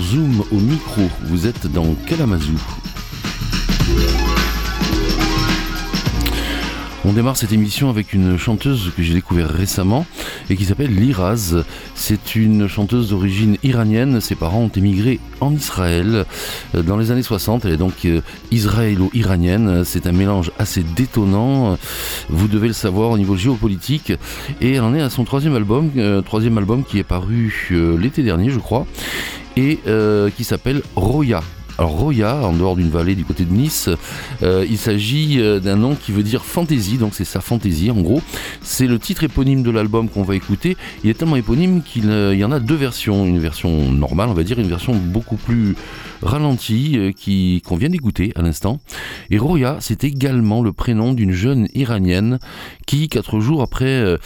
Zoom au micro. Vous êtes dans Kalamazoo. On démarre cette émission avec une chanteuse que j'ai découvert récemment et qui s'appelle Liraz. C'est une chanteuse d'origine iranienne. Ses parents ont émigré en Israël euh, dans les années 60. Elle est donc euh, israélo-iranienne. C'est un mélange assez détonnant. Vous devez le savoir au niveau géopolitique. Et elle en est à son troisième album, euh, troisième album qui est paru l'été dernier, je crois, et qui s'appelle Roya. Roya, en dehors d'une vallée du côté de Nice, euh, il s'agit euh, d'un nom qui veut dire fantaisie, donc c'est sa fantaisie en gros. C'est le titre éponyme de l'album qu'on va écouter. Il est tellement éponyme qu'il euh, y en a deux versions, une version normale on va dire, une version beaucoup plus ralentie qui qu'on vient d'écouter à l'instant. Et Roya, c'est également le prénom d'une jeune iranienne qui, quatre jours après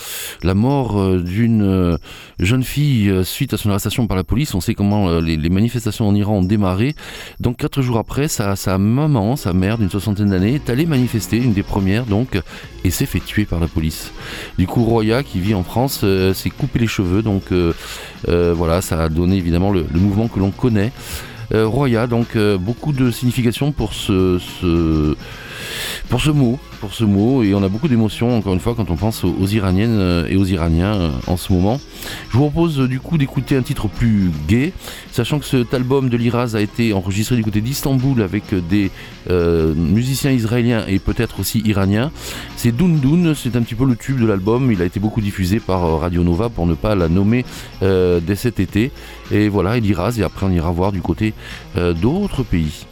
la mort d'une jeune fille suite à son arrestation par la police, on sait comment les manifestations en Iran ont démarré, donc quatre jours après, sa, maman, sa mère d'une soixantaine d'années, est allée manifester, une des premières donc, et s'est fait tuer par la police. Du coup, Roya, qui vit en France, euh, s'est coupé les cheveux, donc euh, euh, voilà, ça a donné évidemment le, mouvement que l'on connaît. Roya, donc beaucoup de signification pour ce, pour ce mot, pour ce mot, et on a beaucoup d'émotions encore une fois quand on pense aux, Iraniennes euh, et aux Iraniens euh, en ce moment. Je vous propose euh, du coup d'écouter un titre plus gai, sachant que cet album de Liraz a été enregistré du côté d'Istanbul avec des musiciens israéliens et peut-être aussi iraniens. C'est Dun c'est un petit peu le tube de l'album, il a été beaucoup diffusé par Radio Nova pour ne pas la nommer dès cet été. Et voilà, et Liraz, et après on ira voir du côté d'autres pays.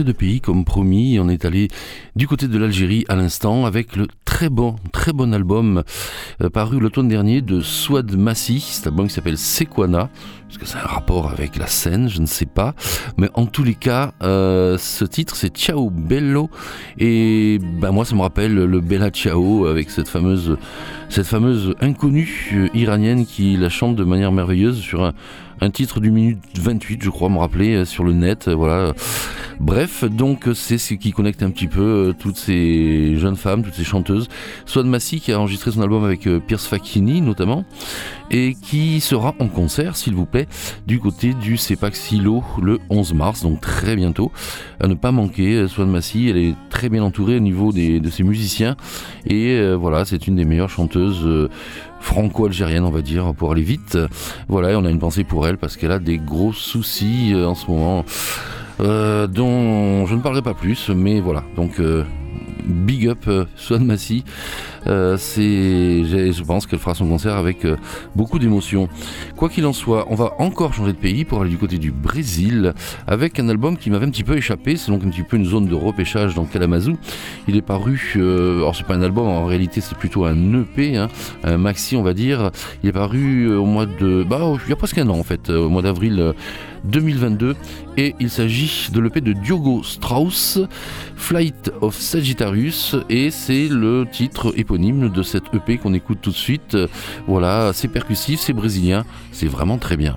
De pays comme promis, on est allé du côté de l'Algérie à l'instant avec le très bon, très bon album euh, paru l'automne dernier de Swad Massi, cet album qui s'appelle Sequana, est-ce que c'est un rapport avec la scène, je ne sais pas, mais en tous les cas, euh, ce titre c'est Ciao Bello. Et ben moi ça me rappelle le Bella Ciao avec cette fameuse, cette fameuse inconnue iranienne qui la chante de manière merveilleuse sur un un titre du minute 28, je crois, me rappeler, euh, sur le net. Euh, voilà. Bref, donc c'est ce qui connecte un petit peu euh, toutes ces jeunes femmes, toutes ces chanteuses. Swan Massy qui a enregistré son album avec Pierce Facchini notamment, et qui sera en concert, s'il vous plaît, du côté du CEPAC Silo le 11 mars, donc très bientôt. À ne pas manquer, Swan Massy, elle est très bien entourée au niveau de ses musiciens, et voilà, c'est une des meilleures chanteuses franco-algérienne, on va dire, pour aller vite. Voilà, on a une pensée pour elle parce qu'elle a des gros soucis euh, en ce moment. Euh, dont je ne parlerai pas plus, mais voilà. Donc, euh, big up Swan Massy. Euh, je pense qu'elle fera son concert avec euh, beaucoup d'émotion. Quoi qu'il en soit, on va encore changer de pays pour aller du côté du Brésil avec un album qui m'avait un petit peu échappé. C'est donc un petit peu une zone de repêchage dans Kalamazoo. Il est paru, euh, alors c'est pas un album, en réalité c'est plutôt un EP, hein, un maxi on va dire. Il est paru au mois de, bah il y a presque un an en fait, au mois d'avril 2022 et il s'agit de l'EP de Diogo Strauss, Flight of Sagittarius et c'est le titre éponyme de cette EP qu'on écoute tout de suite. Voilà, c'est percussif, c'est brésilien, c'est vraiment très bien.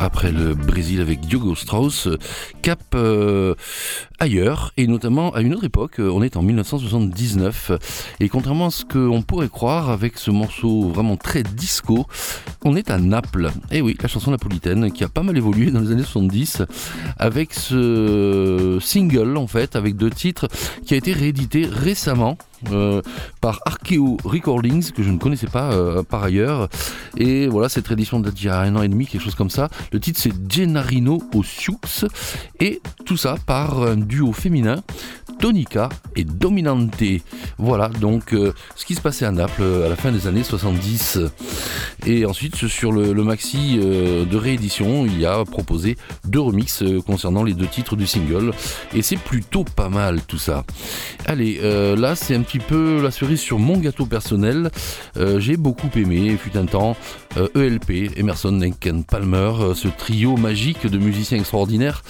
Après le Brésil avec Diogo Strauss, cap euh, ailleurs et notamment à une autre époque. On est en 1979 et contrairement à ce qu'on pourrait croire avec ce morceau vraiment très disco, on est à Naples. Et eh oui, la chanson napolitaine qui a pas mal évolué dans les années 70 avec ce single en fait avec deux titres qui a été réédité récemment euh, par Archeo Recordings, que je ne connaissais pas euh, par ailleurs. Et voilà, cette réédition date d'il y a un an et demi, quelque chose comme ça. Le titre c'est Gennarino au Sioux. Et tout ça par un duo féminin, Tonica et Dominante. Voilà donc euh, ce qui se passait à Naples à la fin des années 70. Et ensuite, sur le, maxi de réédition, il y a proposé deux remixes concernant les deux titres du single. Et c'est plutôt pas mal tout ça. Allez, là c'est un petit peu la cerise sur mon gâteau personnel. Euh, j'ai beaucoup aimé, fut un temps, ELP, euh, e Emerson, Lincoln, Palmer, euh, ce trio magique de musiciens extraordinaires,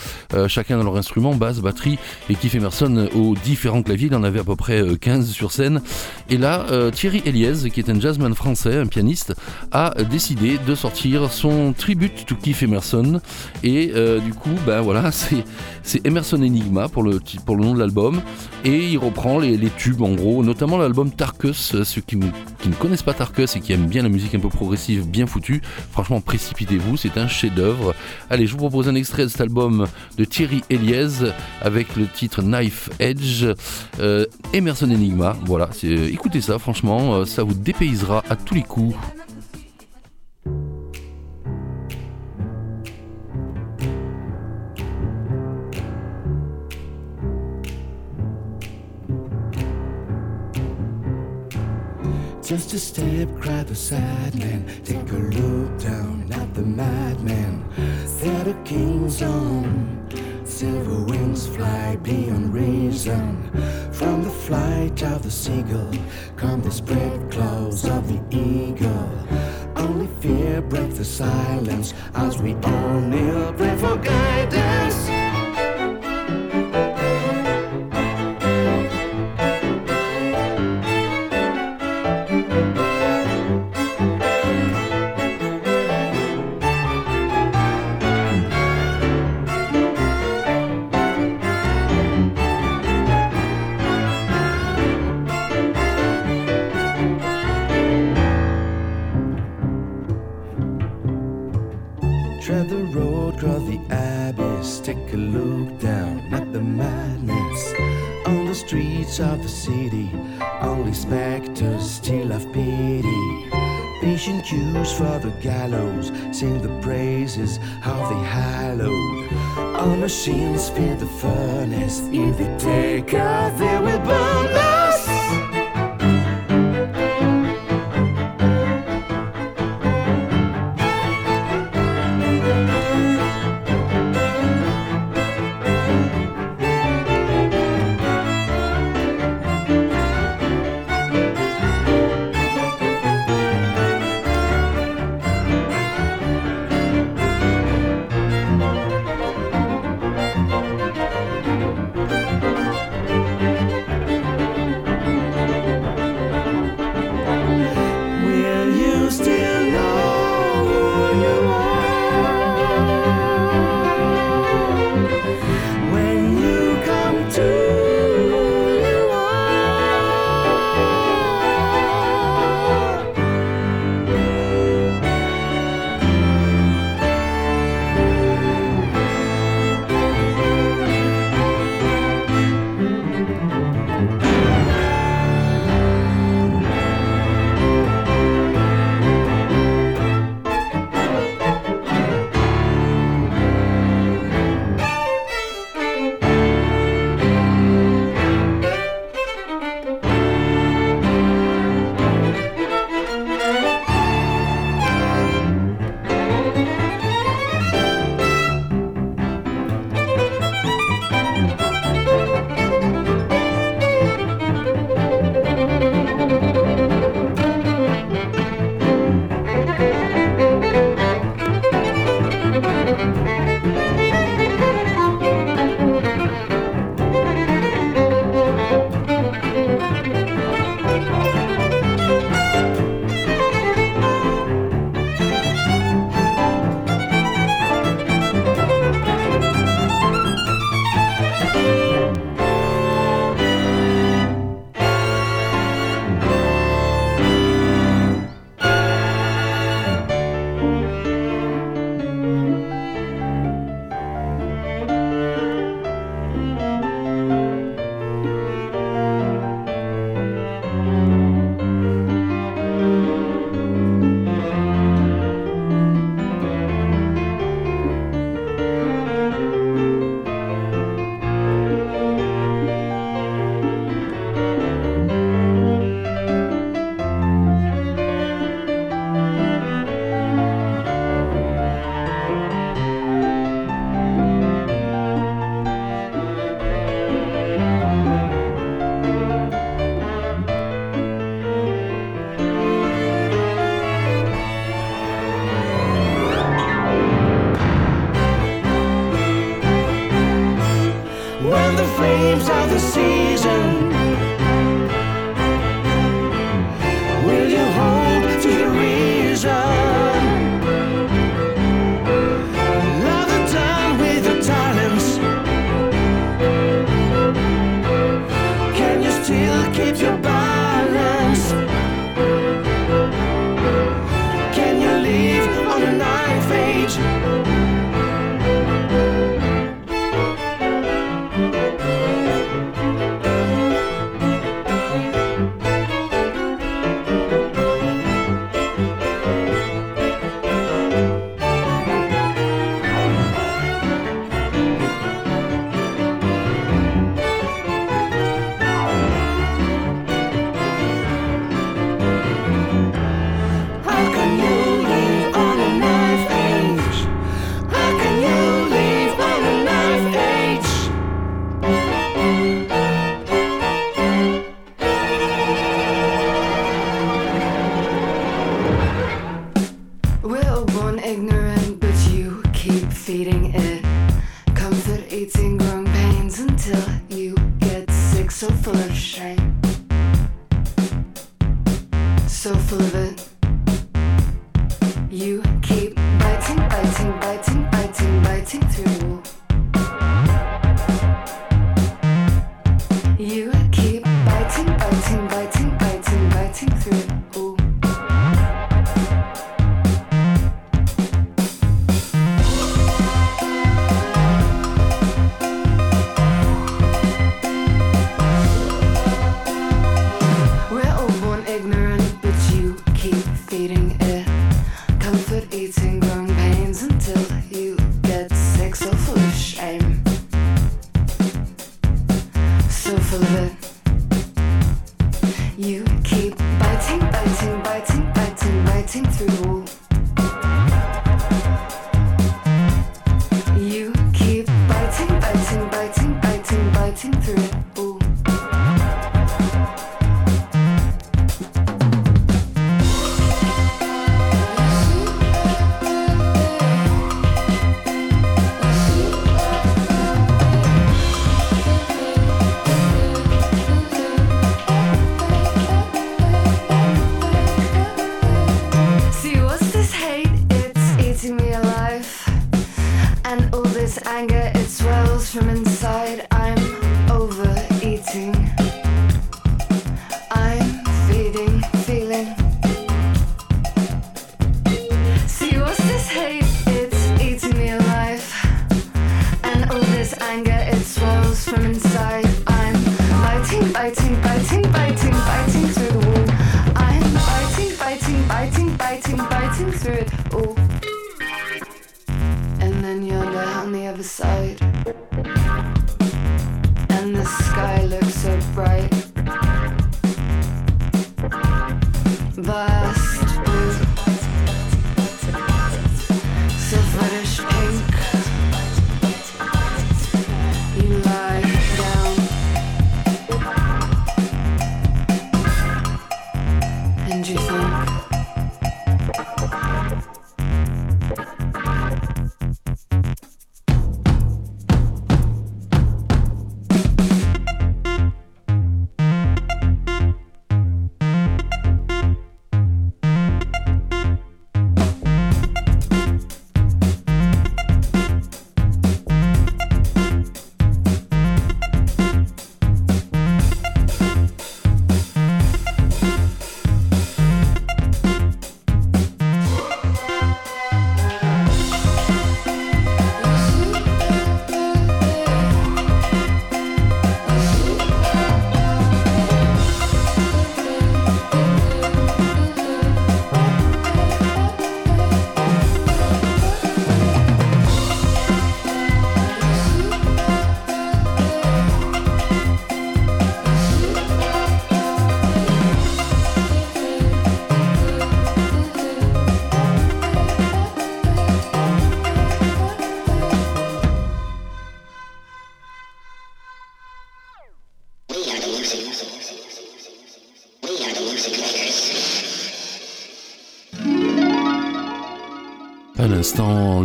chacun dans leur instrument, basse, batterie, et Keith Emerson aux différents claviers, il en avait à peu près 15 sur scène. Et là, Thierry Eliez, qui est un jazzman français, un pianiste, a décidé de sortir son tribute to Keith Emerson. Et du coup, ben voilà, c'est Emerson Enigma pour le, pour le nom de l'album. Et il reprend les, les tubes en gros notamment l'album Tarkus. Euh, ceux qui, ne connaissent pas Tarkus et qui aiment bien la musique un peu progressive, bien foutue, franchement, précipitez-vous, c'est un chef-d'œuvre. Allez, je vous propose un extrait de cet album de Thierry Eliez avec le titre Knife Edge, euh, Emerson Enigma. Voilà, écoutez ça, franchement, euh, ça vous dépaysera à tous les coups. Step, cry the sad man. Take a look down at the madman. There the king's on. Silver wings fly beyond reason. From the flight of the seagull come the spread claws of the eagle. Only fear breaks the silence as we all kneel, pray for guidance. machines feed the furnace If they take of view.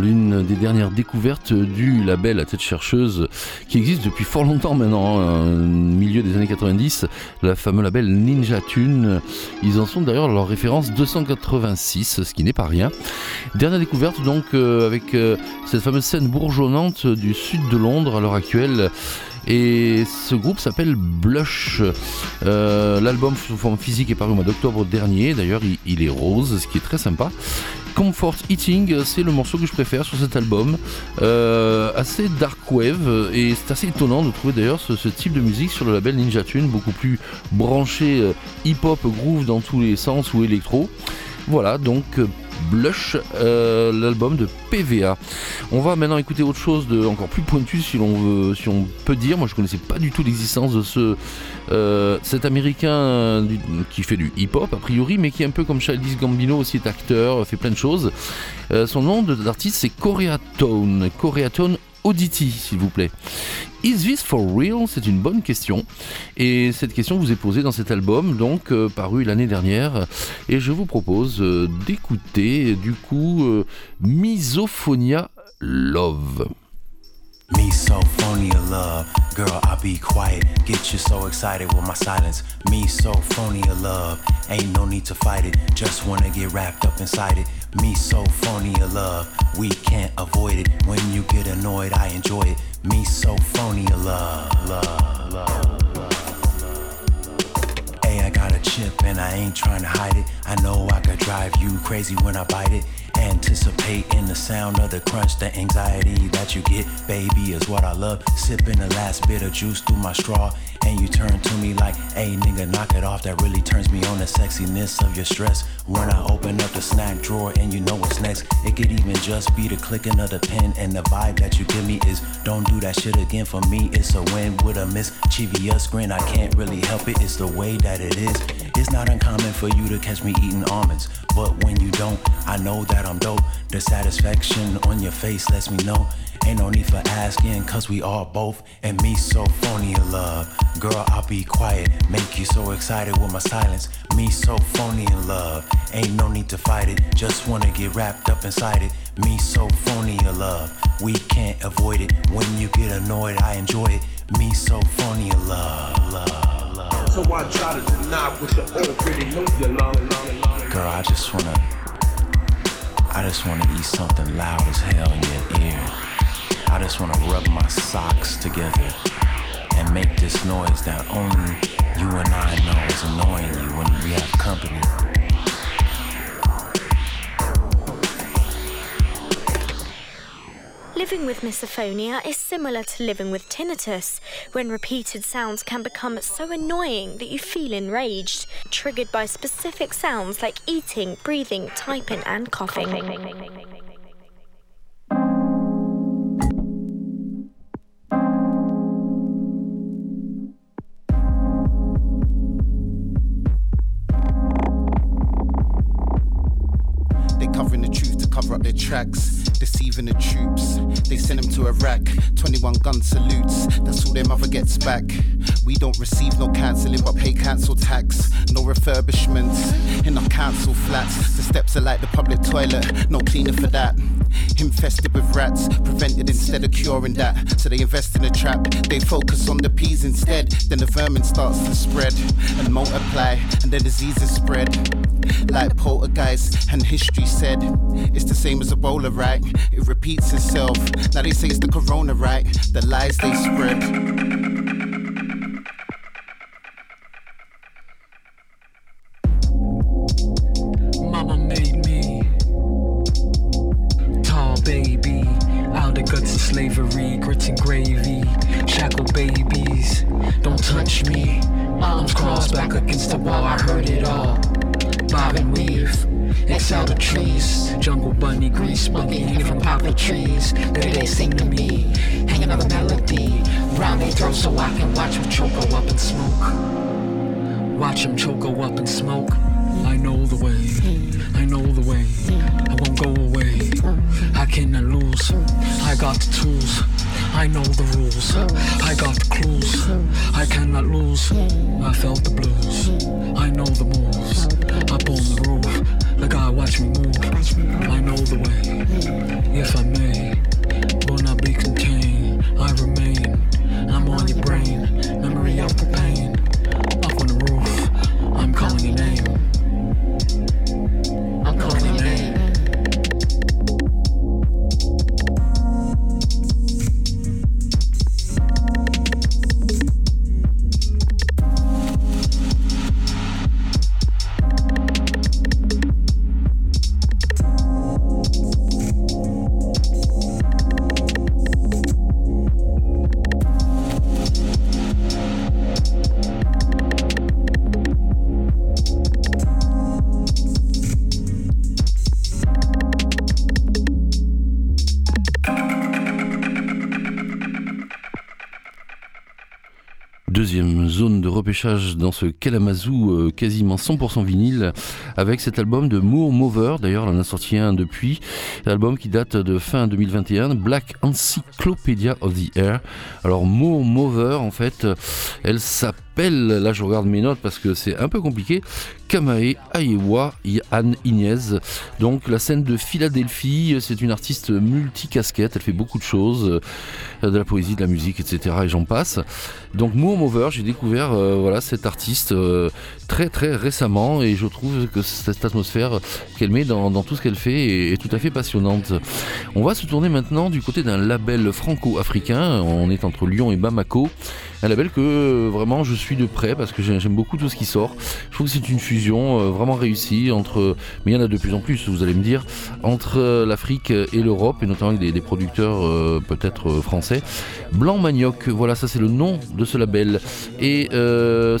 L'une des dernières découvertes du label à tête chercheuse qui existe depuis fort longtemps maintenant, hein, milieu des années 90, le fameux label Ninja Tune. Ils en sont d'ailleurs leur référence 286, ce qui n'est pas rien. Dernière découverte donc euh, avec euh, cette fameuse scène bourgeonnante du sud de Londres à l'heure actuelle. Et ce groupe s'appelle Blush. Euh, l'album sous forme physique est paru au mois d'octobre dernier. D'ailleurs, il, est rose, ce qui est très sympa. Comfort Eating, c'est le morceau que je préfère sur cet album. Euh, assez dark wave et c'est assez étonnant de trouver d'ailleurs ce, type de musique sur le label Ninja Tune, beaucoup plus branché euh, hip-hop, groove dans tous les sens ou électro. Voilà, donc Blush, euh, l'album de PVA. On va maintenant écouter autre chose de encore plus pointu si l'on veut, si on peut dire. Moi, je connaissais pas du tout l'existence de ce euh, cet américain qui fait du hip-hop a priori, mais qui est un peu comme Childish Gambino aussi est acteur, fait plein de choses. Euh, son nom d'artiste c'est Koreatone, Koreatone Auditi, s'il vous plaît. Is this for real? C'est une bonne question. Et cette question vous est posée dans cet album, donc euh, paru l'année dernière. Et je vous propose euh, d'écouter du coup euh, Misophonia Love. Me so phony of love, girl, I be quiet. Get you so excited with my silence. Me so phony of love, ain't no need to fight it. Just wanna get wrapped up inside it. Me so phony of love, we can't avoid it. When you get annoyed, I enjoy it. Me so phony of love, love, love. Hey, I got a chip and I ain't trying to hide it. I know I could drive you crazy when I bite it. Anticipate in the sound of the crunch, the anxiety that you get, baby, is what I love. Sipping the last bit of juice through my straw, and you turn to me like, hey nigga, knock it off. That really turns me on the sexiness of your stress. When I open up the snack drawer and you know what's next, it could even just be the clicking of the pen, and the vibe that you give me is, don't do that shit again for me. It's a win with a mischievous grin. I can't really help it, it's the way that it is. It's not uncommon for you to catch me eating almonds, but when you don't, I know that I'm dope. The satisfaction on your face lets me know. Ain't no need for asking, cause we all both. And me so phony in love. Girl, I'll be quiet. Make you so excited with my silence. Me so phony in love. Ain't no need to fight it. Just wanna get wrapped up inside it. Me so phony in love. We can't avoid it. When you get annoyed, I enjoy it. Me so phony in love, love. So I try to deny what you already know you. Girl, I just wanna I just wanna eat something loud as hell in your ear. I just wanna rub my socks together and make this noise that only you and I know is annoying you when we have company. Living with misophonia is similar to living with tinnitus, when repeated sounds can become so annoying that you feel enraged, triggered by specific sounds like eating, breathing, typing, and coughing. They covering the truth to cover up their tracks deceiving the troops. They send them to Iraq, 21 gun salutes. That's all their mother gets back. We don't receive no cancelling, but pay council tax. No refurbishments in our council flats. The steps are like the public toilet, no cleaner for that. Infested with rats, prevented instead of curing that. So they invest in a trap, they focus on the peas instead. Then the vermin starts to spread and multiply, and the diseases spread. Like poltergeist and history said, it's the same as Ebola, right? It repeats itself. Now they say it's the corona, right? The lies they spread. Dans ce Kalamazoo euh, quasiment 100% vinyle avec cet album de Moore Mover. D'ailleurs, on en a sorti un depuis. L'album qui date de fin 2021, Black Encyclopedia of the Air. Alors, Moore Mover, en fait, elle s'appelle, là je regarde mes notes parce que c'est un peu compliqué, Kamae Ayewa Anne Ignez. Donc la scène de Philadelphie, c'est une artiste multicasquette, elle fait beaucoup de choses, euh, de la poésie, de la musique, etc. Et j'en passe. Donc Moore Mover, j'ai découvert euh, voilà, cette artiste euh, très très récemment et je trouve que cette atmosphère qu'elle met dans, tout ce qu'elle fait est, tout à fait passionnante. On va se tourner maintenant du côté d'un label franco-africain, on est entre Lyon et Bamako. Un label que vraiment je suis de près parce que j'aime beaucoup tout ce qui sort. Je trouve que c'est une fusion euh, vraiment réussie entre, mais il y en a de plus en plus, vous allez me dire, entre l'Afrique et l'Europe et notamment avec des, producteurs euh, peut-être euh, français. Blanc Manioc, voilà, ça c'est le nom de ce label et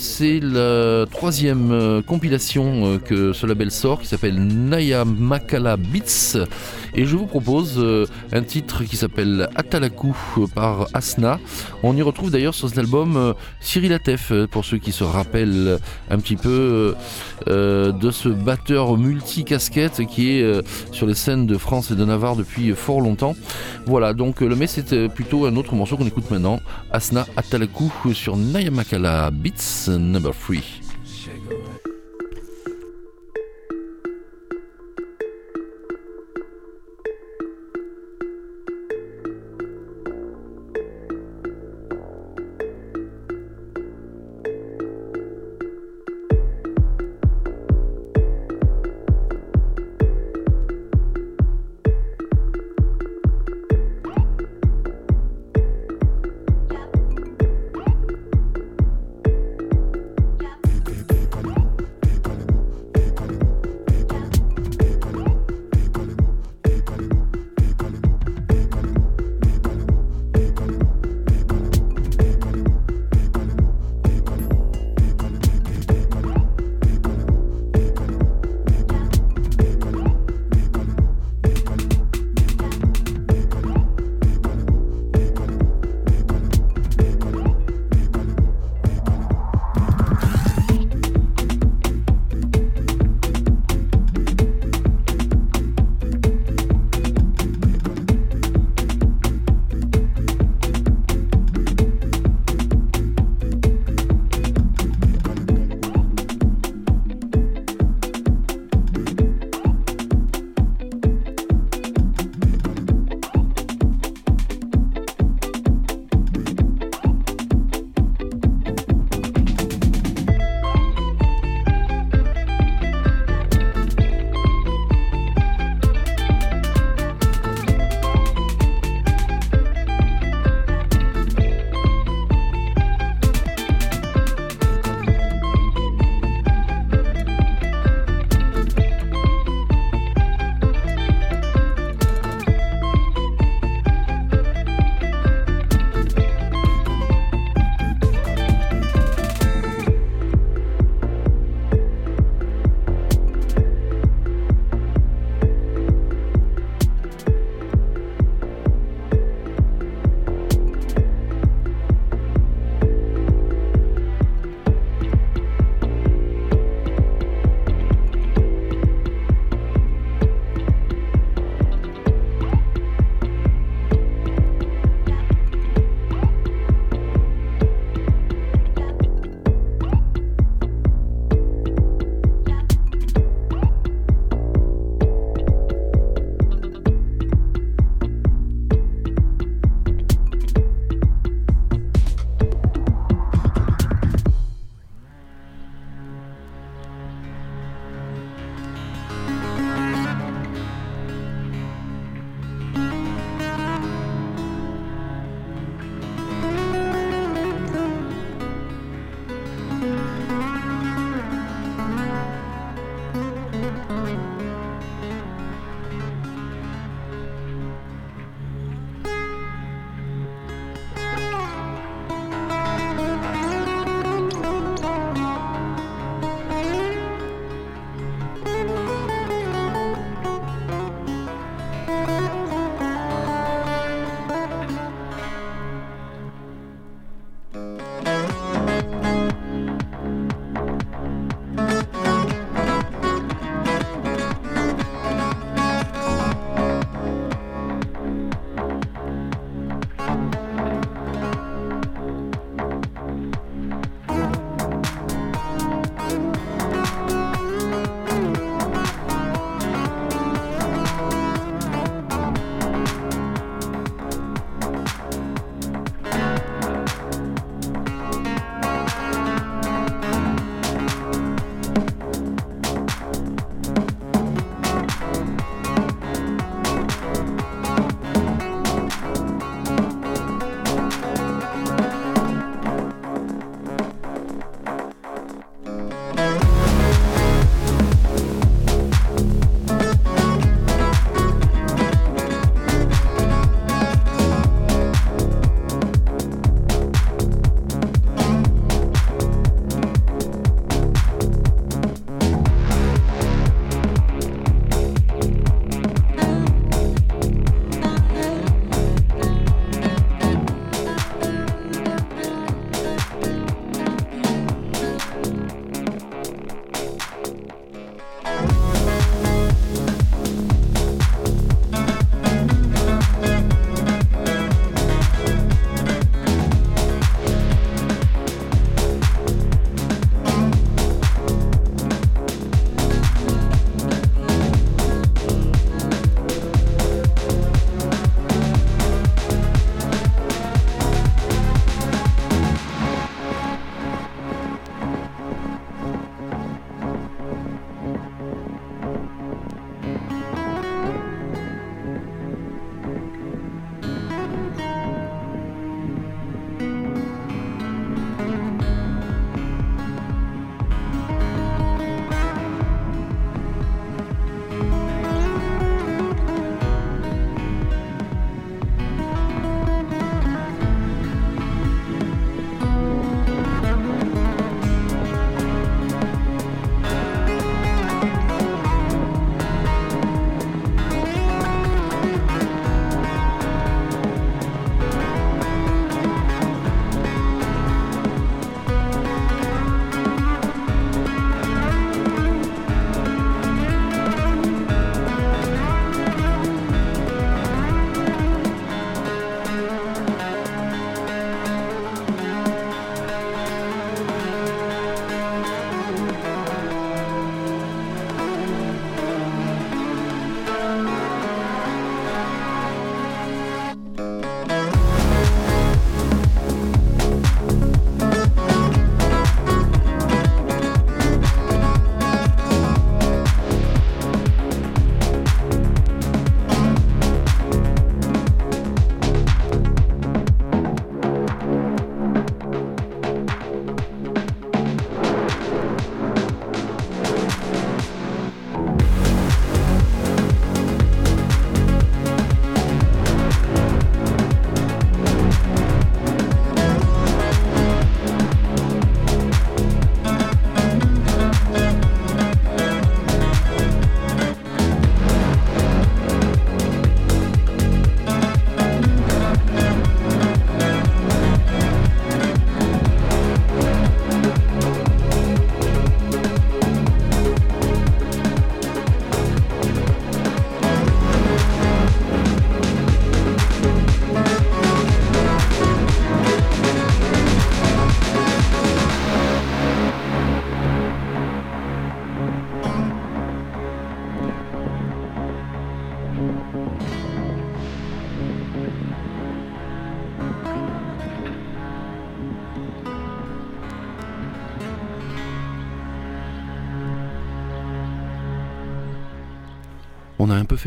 c'est la troisième compilation que ce label sort qui s'appelle Naya Makala Beats et je vous propose un titre qui s'appelle Atalaku par Asna. On y retrouve d'ailleurs sur cet album Cyril Atef pour ceux qui se rappellent un petit peu euh, de ce batteur multi-casquette qui est euh, sur les scènes de France et de Navarre depuis fort longtemps. Voilà, donc le mais c'est plutôt un autre morceau qu'on écoute maintenant, Asna Atalaku sur Nayamakala Beats Number 3.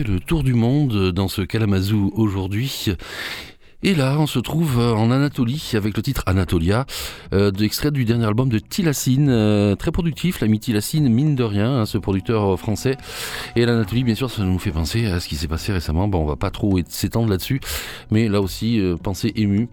Le tour du monde dans ce Kalamazoo aujourd'hui. Et là, on se trouve euh, en Anatolie avec le titre Anatolia, euh, extrait du dernier album de Tilacine, euh, très productif, l'ami Tilacine, mine de rien, hein, ce producteur français. Et l'Anatolie, bien sûr, ça nous fait penser à ce qui s'est passé récemment. Bon, on va pas trop s'étendre là-dessus, mais là aussi, euh, pensée émue.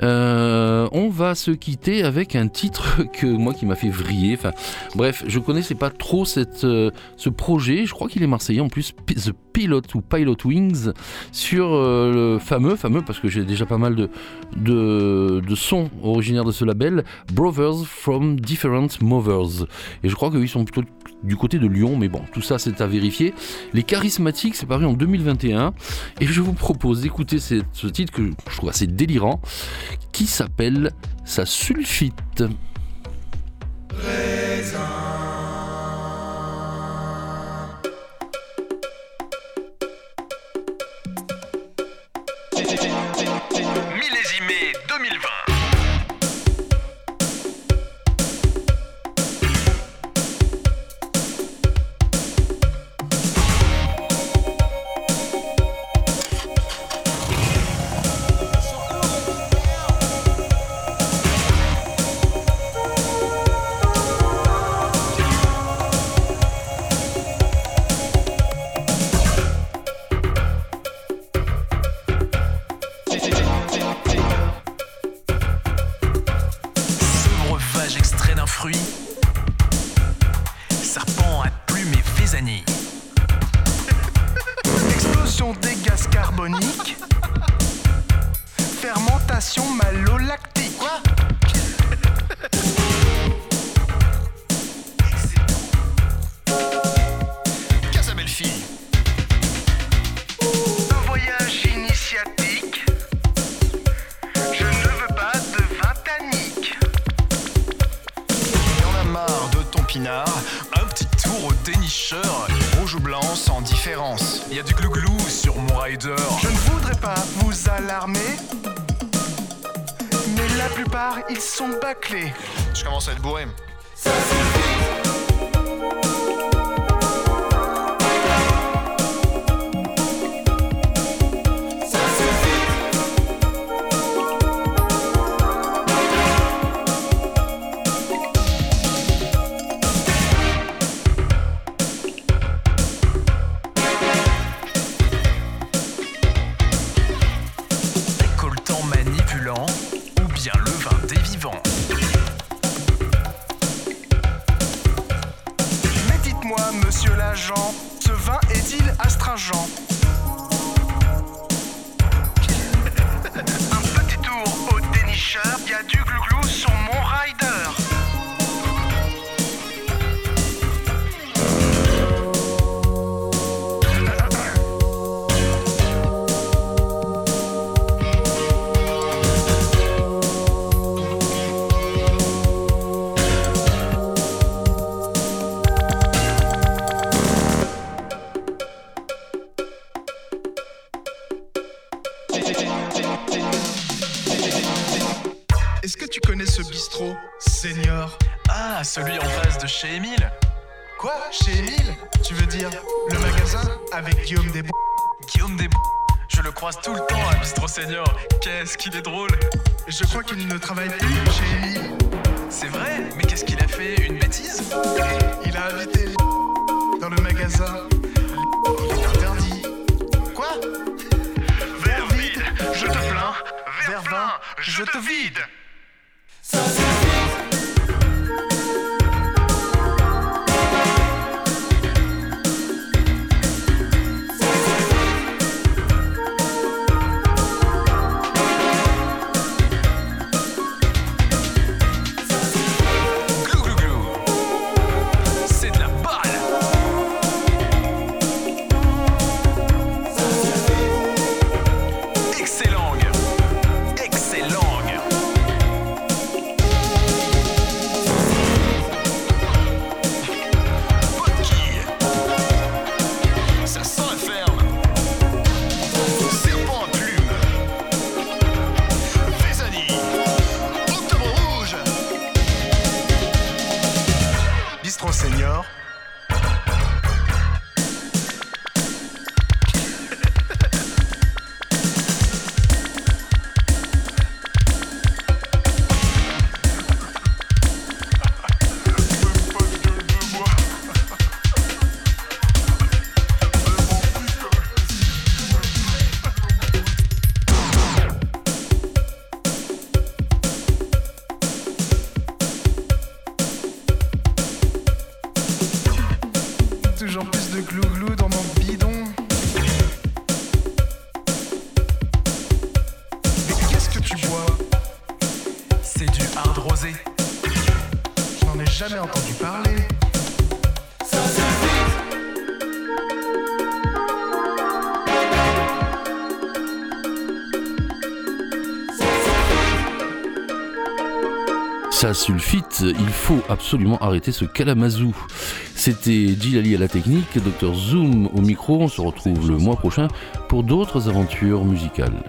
On va se quitter avec un titre que moi qui m'a fait vriller. Enfin, bref, je connaissais pas trop ce projet. Je crois qu'il est marseillais en plus, The Pilot ou Pilot Wings, sur le fameux, fameux, parce que j'ai déjà pas mal de, de, sons originaires de ce label, Brothers from Different Movers. Et je crois qu'ils sont plutôt du côté de Lyon, mais bon, tout ça c'est à vérifier. Les Charismatiques, c'est paru en 2021, et je vous propose d'écouter ce titre que je trouve assez délirant, qui s'appelle Sa sulfite. Millésimé 2020. Je commence à être bourré. Monsieur l'agent, ce vin est-il astringent Un petit tour au dénicheur, y a du avec Guillaume Desbons Guillaume des Je le croise tout le temps à Bistro Senior. Qu'est-ce qu'il est drôle. Je crois qu'il ne travaille plus chez Émile. C'est vrai Mais qu'est-ce qu'il a fait Une bêtise Il a invité dans le magasin. Il est interdit. Quoi Verre vide, je te plains. Verre plein, je te vide. Sulfite, il faut absolument arrêter ce calamazou. C'était Gilali à la technique, Dr Zoom au micro. On se retrouve le mois prochain pour d'autres aventures musicales.